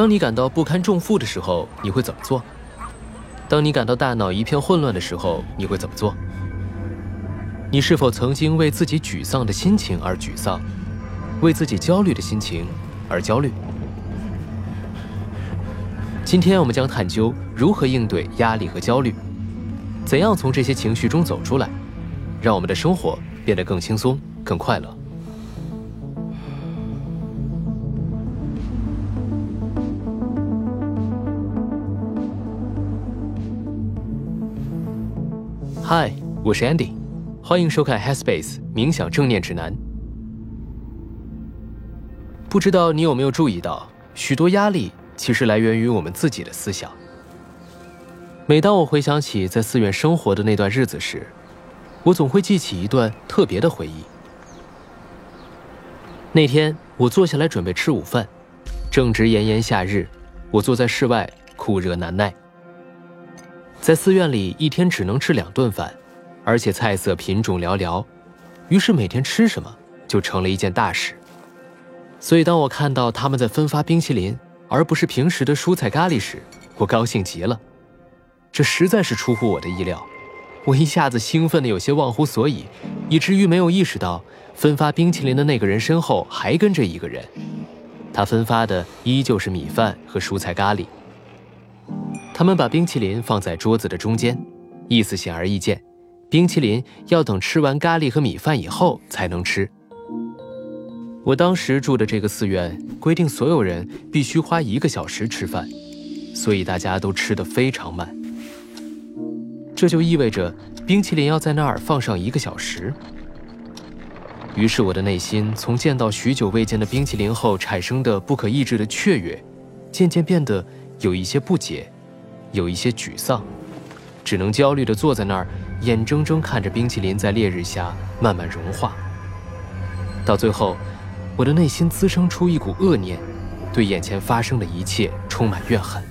当你感到不堪重负的时候，你会怎么做？当你感到大脑一片混乱的时候，你会怎么做？你是否曾经为自己沮丧的心情而沮丧，为自己焦虑的心情而焦虑？今天我们将探究如何应对压力和焦虑，怎样从这些情绪中走出来，让我们的生活变得更轻松、更快乐。嗨，我是 Andy，欢迎收看 Headspace 冥想正念指南。不知道你有没有注意到，许多压力其实来源于我们自己的思想。每当我回想起在寺院生活的那段日子时，我总会记起一段特别的回忆。那天我坐下来准备吃午饭，正值炎炎夏日，我坐在室外，酷热难耐。在寺院里，一天只能吃两顿饭，而且菜色品种寥寥，于是每天吃什么就成了一件大事。所以，当我看到他们在分发冰淇淋，而不是平时的蔬菜咖喱时，我高兴极了。这实在是出乎我的意料，我一下子兴奋的有些忘乎所以，以至于没有意识到分发冰淇淋的那个人身后还跟着一个人，他分发的依旧是米饭和蔬菜咖喱。他们把冰淇淋放在桌子的中间，意思显而易见，冰淇淋要等吃完咖喱和米饭以后才能吃。我当时住的这个寺院规定所有人必须花一个小时吃饭，所以大家都吃得非常慢。这就意味着冰淇淋要在那儿放上一个小时。于是我的内心从见到许久未见的冰淇淋后产生的不可抑制的雀跃，渐渐变得有一些不解。有一些沮丧，只能焦虑地坐在那儿，眼睁睁看着冰淇淋在烈日下慢慢融化。到最后，我的内心滋生出一股恶念，对眼前发生的一切充满怨恨。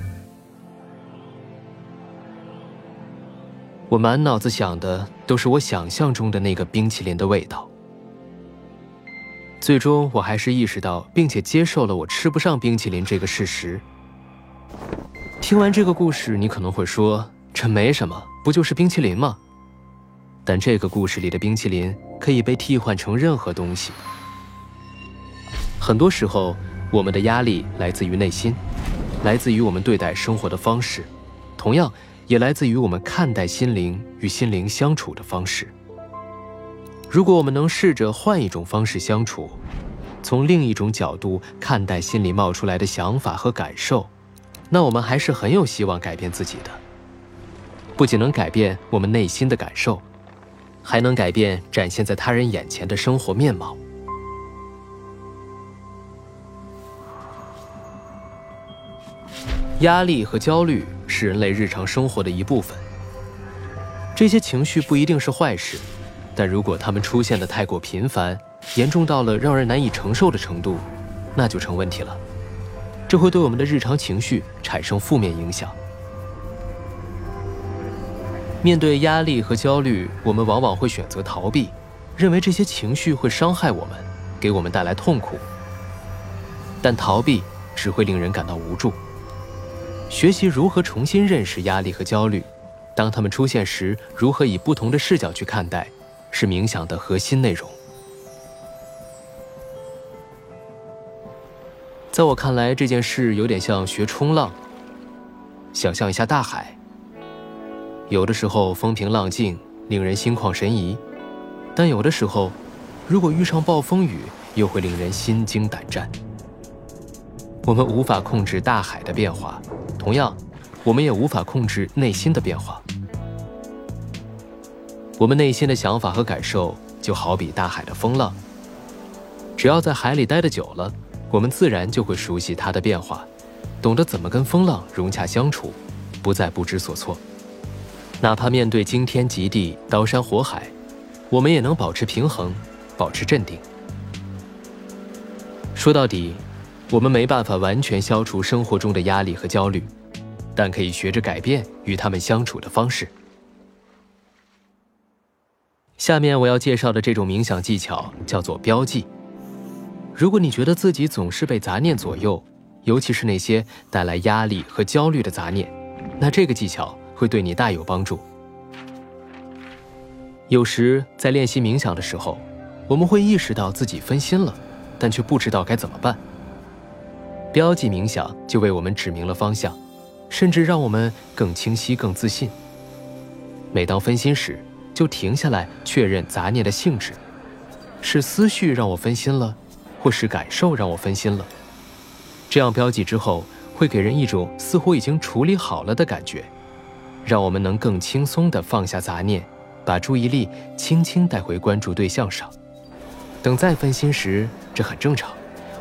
我满脑子想的都是我想象中的那个冰淇淋的味道。最终，我还是意识到并且接受了我吃不上冰淇淋这个事实。听完这个故事，你可能会说：“这没什么，不就是冰淇淋吗？”但这个故事里的冰淇淋可以被替换成任何东西。很多时候，我们的压力来自于内心，来自于我们对待生活的方式，同样也来自于我们看待心灵与心灵相处的方式。如果我们能试着换一种方式相处，从另一种角度看待心里冒出来的想法和感受。那我们还是很有希望改变自己的，不仅能改变我们内心的感受，还能改变展现在他人眼前的生活面貌。压力和焦虑是人类日常生活的一部分，这些情绪不一定是坏事，但如果它们出现的太过频繁，严重到了让人难以承受的程度，那就成问题了。这会对我们的日常情绪产生负面影响。面对压力和焦虑，我们往往会选择逃避，认为这些情绪会伤害我们，给我们带来痛苦。但逃避只会令人感到无助。学习如何重新认识压力和焦虑，当他们出现时，如何以不同的视角去看待，是冥想的核心内容。在我看来，这件事有点像学冲浪。想象一下大海，有的时候风平浪静，令人心旷神怡；但有的时候，如果遇上暴风雨，又会令人心惊胆战。我们无法控制大海的变化，同样，我们也无法控制内心的变化。我们内心的想法和感受，就好比大海的风浪。只要在海里待得久了。我们自然就会熟悉它的变化，懂得怎么跟风浪融洽相处，不再不知所措。哪怕面对惊天极地、刀山火海，我们也能保持平衡，保持镇定。说到底，我们没办法完全消除生活中的压力和焦虑，但可以学着改变与他们相处的方式。下面我要介绍的这种冥想技巧叫做标记。如果你觉得自己总是被杂念左右，尤其是那些带来压力和焦虑的杂念，那这个技巧会对你大有帮助。有时在练习冥想的时候，我们会意识到自己分心了，但却不知道该怎么办。标记冥想就为我们指明了方向，甚至让我们更清晰、更自信。每当分心时，就停下来确认杂念的性质：是思绪让我分心了，或是感受让我分心了。这样标记之后，会给人一种似乎已经处理好了的感觉，让我们能更轻松地放下杂念。把注意力轻轻带回关注对象上，等再分心时，这很正常。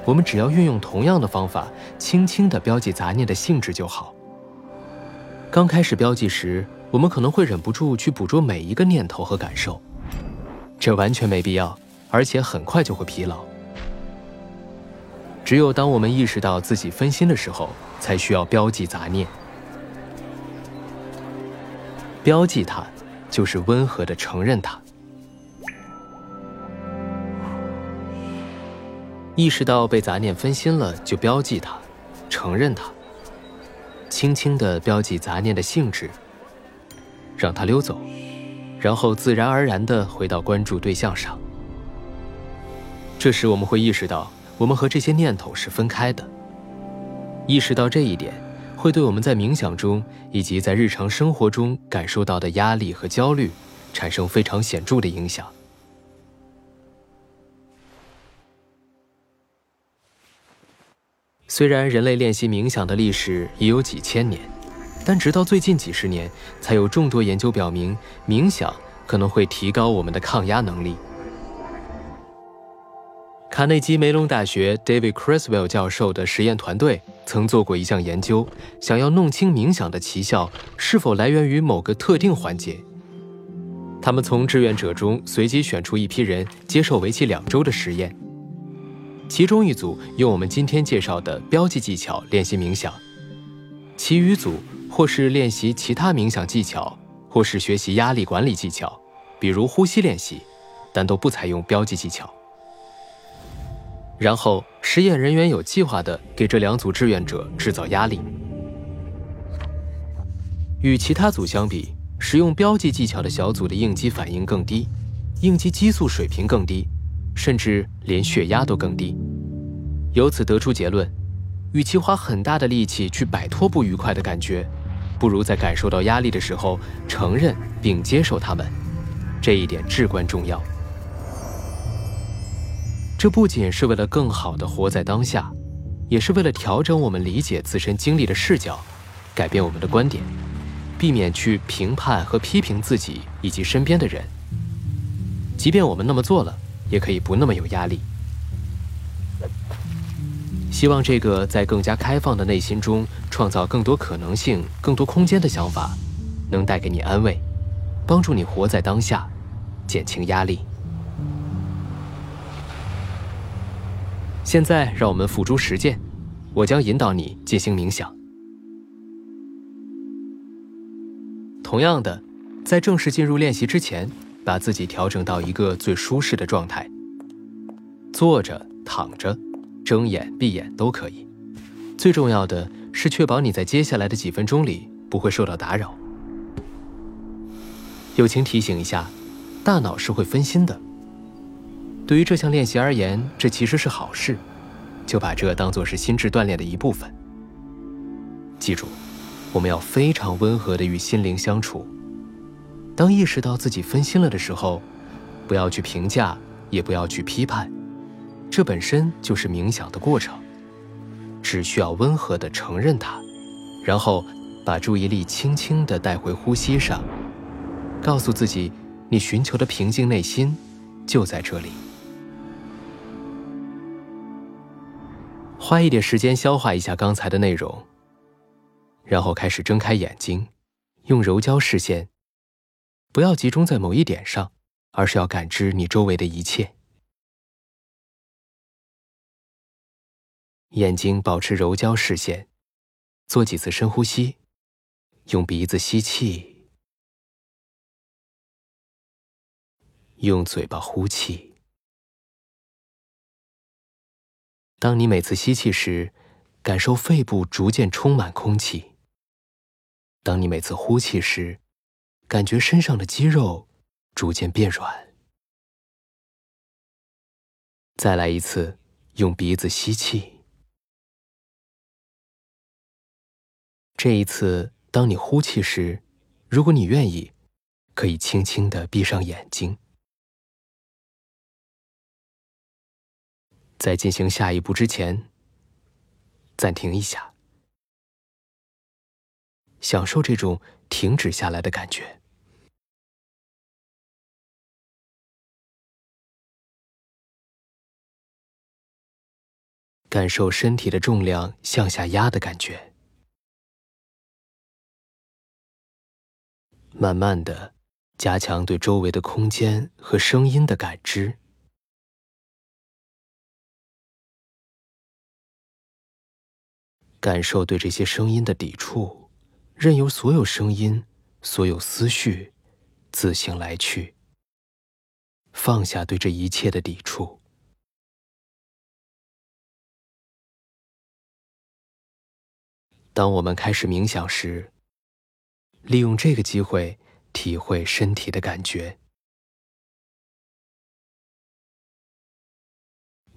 我们只要运用同样的方法，轻轻地标记杂念的性质就好。刚开始标记时，我们可能会忍不住去捕捉每一个念头和感受，这完全没必要，而且很快就会疲劳。只有当我们意识到自己分心的时候，才需要标记杂念，标记它。就是温和的承认它，意识到被杂念分心了，就标记它，承认它，轻轻地标记杂念的性质，让它溜走，然后自然而然地回到关注对象上。这时我们会意识到，我们和这些念头是分开的。意识到这一点。会对我们在冥想中以及在日常生活中感受到的压力和焦虑产生非常显著的影响。虽然人类练习冥想的历史已有几千年，但直到最近几十年，才有众多研究表明，冥想可能会提高我们的抗压能力。卡内基梅隆大学 David Criswell 教授的实验团队曾做过一项研究，想要弄清冥想的奇效是否来源于某个特定环节。他们从志愿者中随机选出一批人，接受为期两周的实验。其中一组用我们今天介绍的标记技巧练习冥想，其余组或是练习其他冥想技巧，或是学习压力管理技巧，比如呼吸练习，但都不采用标记技巧。然后，实验人员有计划地给这两组志愿者制造压力。与其他组相比，使用标记技巧的小组的应激反应更低，应激激素水平更低，甚至连血压都更低。由此得出结论：与其花很大的力气去摆脱不愉快的感觉，不如在感受到压力的时候承认并接受它们。这一点至关重要。这不仅是为了更好地活在当下，也是为了调整我们理解自身经历的视角，改变我们的观点，避免去评判和批评自己以及身边的人。即便我们那么做了，也可以不那么有压力。希望这个在更加开放的内心中创造更多可能性、更多空间的想法，能带给你安慰，帮助你活在当下，减轻压力。现在，让我们付诸实践。我将引导你进行冥想。同样的，在正式进入练习之前，把自己调整到一个最舒适的状态。坐着、躺着、睁眼、闭眼都可以。最重要的是确保你在接下来的几分钟里不会受到打扰。友情提醒一下，大脑是会分心的。对于这项练习而言，这其实是好事，就把这当作是心智锻炼的一部分。记住，我们要非常温和地与心灵相处。当意识到自己分心了的时候，不要去评价，也不要去批判，这本身就是冥想的过程。只需要温和地承认它，然后把注意力轻轻地带回呼吸上，告诉自己，你寻求的平静内心就在这里。花一点时间消化一下刚才的内容，然后开始睁开眼睛，用柔焦视线，不要集中在某一点上，而是要感知你周围的一切。眼睛保持柔焦视线，做几次深呼吸，用鼻子吸气，用嘴巴呼气。当你每次吸气时，感受肺部逐渐充满空气。当你每次呼气时，感觉身上的肌肉逐渐变软。再来一次，用鼻子吸气。这一次，当你呼气时，如果你愿意，可以轻轻的闭上眼睛。在进行下一步之前，暂停一下，享受这种停止下来的感觉，感受身体的重量向下压的感觉，慢慢的加强对周围的空间和声音的感知。感受对这些声音的抵触，任由所有声音、所有思绪自行来去。放下对这一切的抵触。当我们开始冥想时，利用这个机会体会身体的感觉。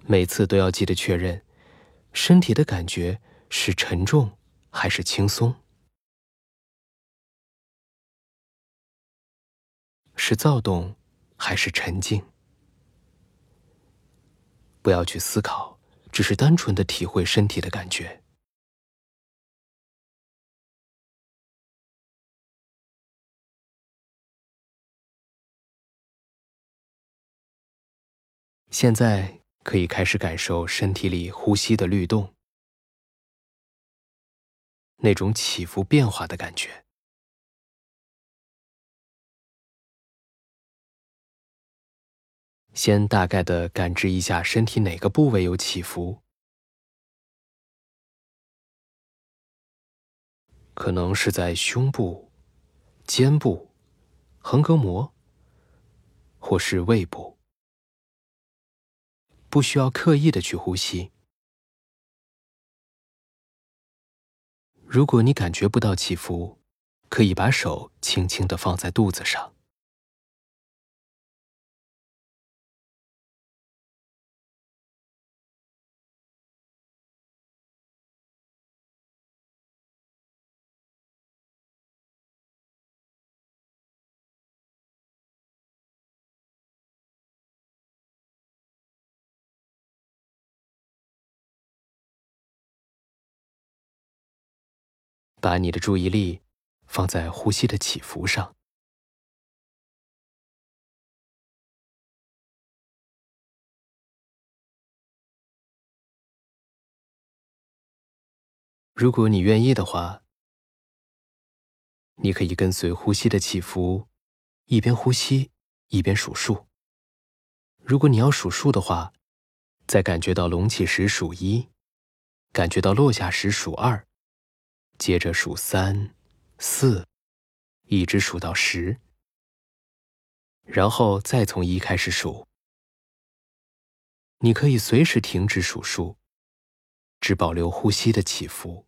每次都要记得确认身体的感觉。是沉重还是轻松？是躁动还是沉静？不要去思考，只是单纯的体会身体的感觉。现在可以开始感受身体里呼吸的律动。那种起伏变化的感觉。先大概的感知一下身体哪个部位有起伏，可能是在胸部、肩部、横膈膜，或是胃部。不需要刻意的去呼吸。如果你感觉不到起伏，可以把手轻轻的放在肚子上。把你的注意力放在呼吸的起伏上。如果你愿意的话，你可以跟随呼吸的起伏，一边呼吸一边数数。如果你要数数的话，在感觉到隆起时数一，感觉到落下时数二。接着数三、四，一直数到十，然后再从一开始数。你可以随时停止数数，只保留呼吸的起伏。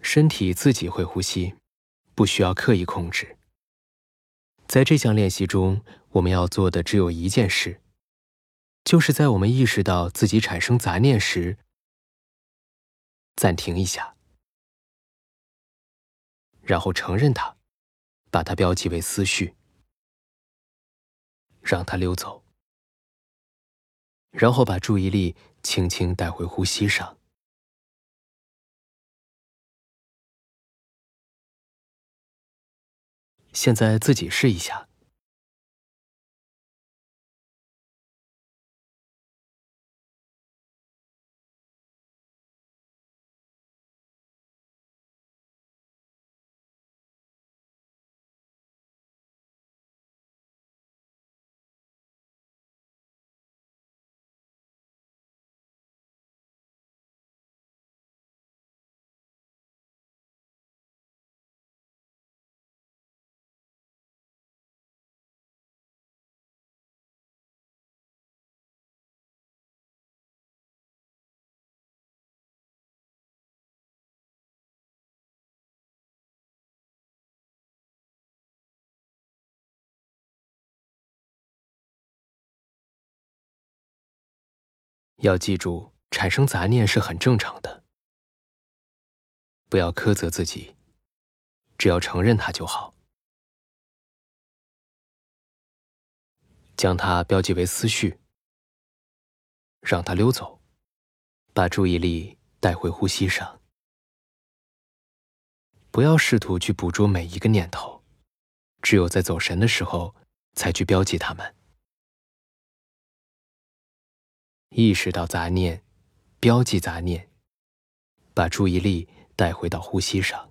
身体自己会呼吸，不需要刻意控制。在这项练习中，我们要做的只有一件事。就是在我们意识到自己产生杂念时，暂停一下，然后承认它，把它标记为思绪，让它溜走，然后把注意力轻轻带回呼吸上。现在自己试一下。要记住，产生杂念是很正常的，不要苛责自己，只要承认它就好，将它标记为思绪，让它溜走，把注意力带回呼吸上，不要试图去捕捉每一个念头，只有在走神的时候才去标记它们。意识到杂念，标记杂念，把注意力带回到呼吸上。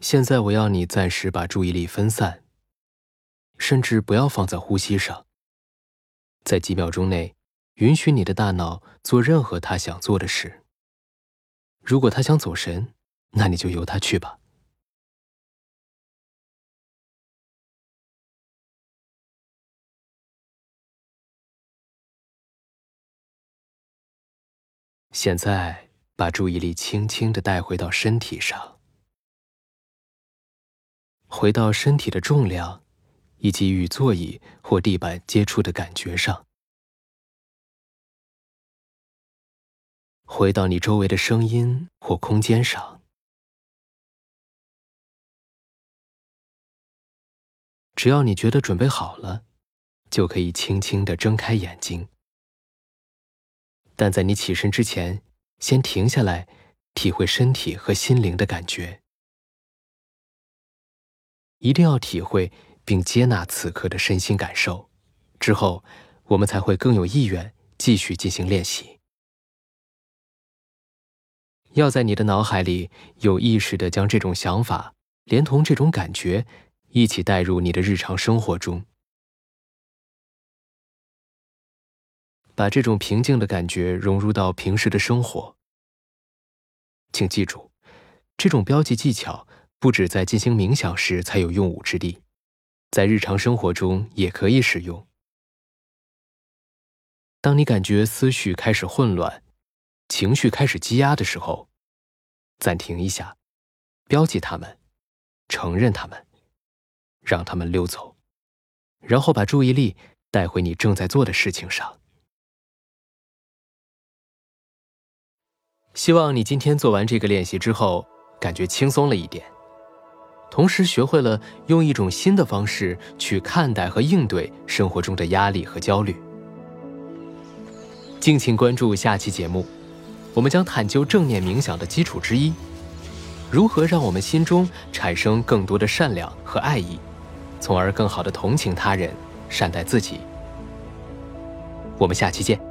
现在我要你暂时把注意力分散，甚至不要放在呼吸上。在几秒钟内，允许你的大脑做任何他想做的事。如果他想走神，那你就由他去吧。现在，把注意力轻轻的带回到身体上。回到身体的重量，以及与座椅或地板接触的感觉上。回到你周围的声音或空间上。只要你觉得准备好了，就可以轻轻的睁开眼睛。但在你起身之前，先停下来，体会身体和心灵的感觉。一定要体会并接纳此刻的身心感受，之后我们才会更有意愿继续进行练习。要在你的脑海里有意识的将这种想法连同这种感觉一起带入你的日常生活中，把这种平静的感觉融入到平时的生活。请记住，这种标记技巧。不止在进行冥想时才有用武之地，在日常生活中也可以使用。当你感觉思绪开始混乱，情绪开始积压的时候，暂停一下，标记它们，承认它们，让它们溜走，然后把注意力带回你正在做的事情上。希望你今天做完这个练习之后，感觉轻松了一点。同时学会了用一种新的方式去看待和应对生活中的压力和焦虑。敬请关注下期节目，我们将探究正念冥想的基础之一：如何让我们心中产生更多的善良和爱意，从而更好的同情他人、善待自己。我们下期见。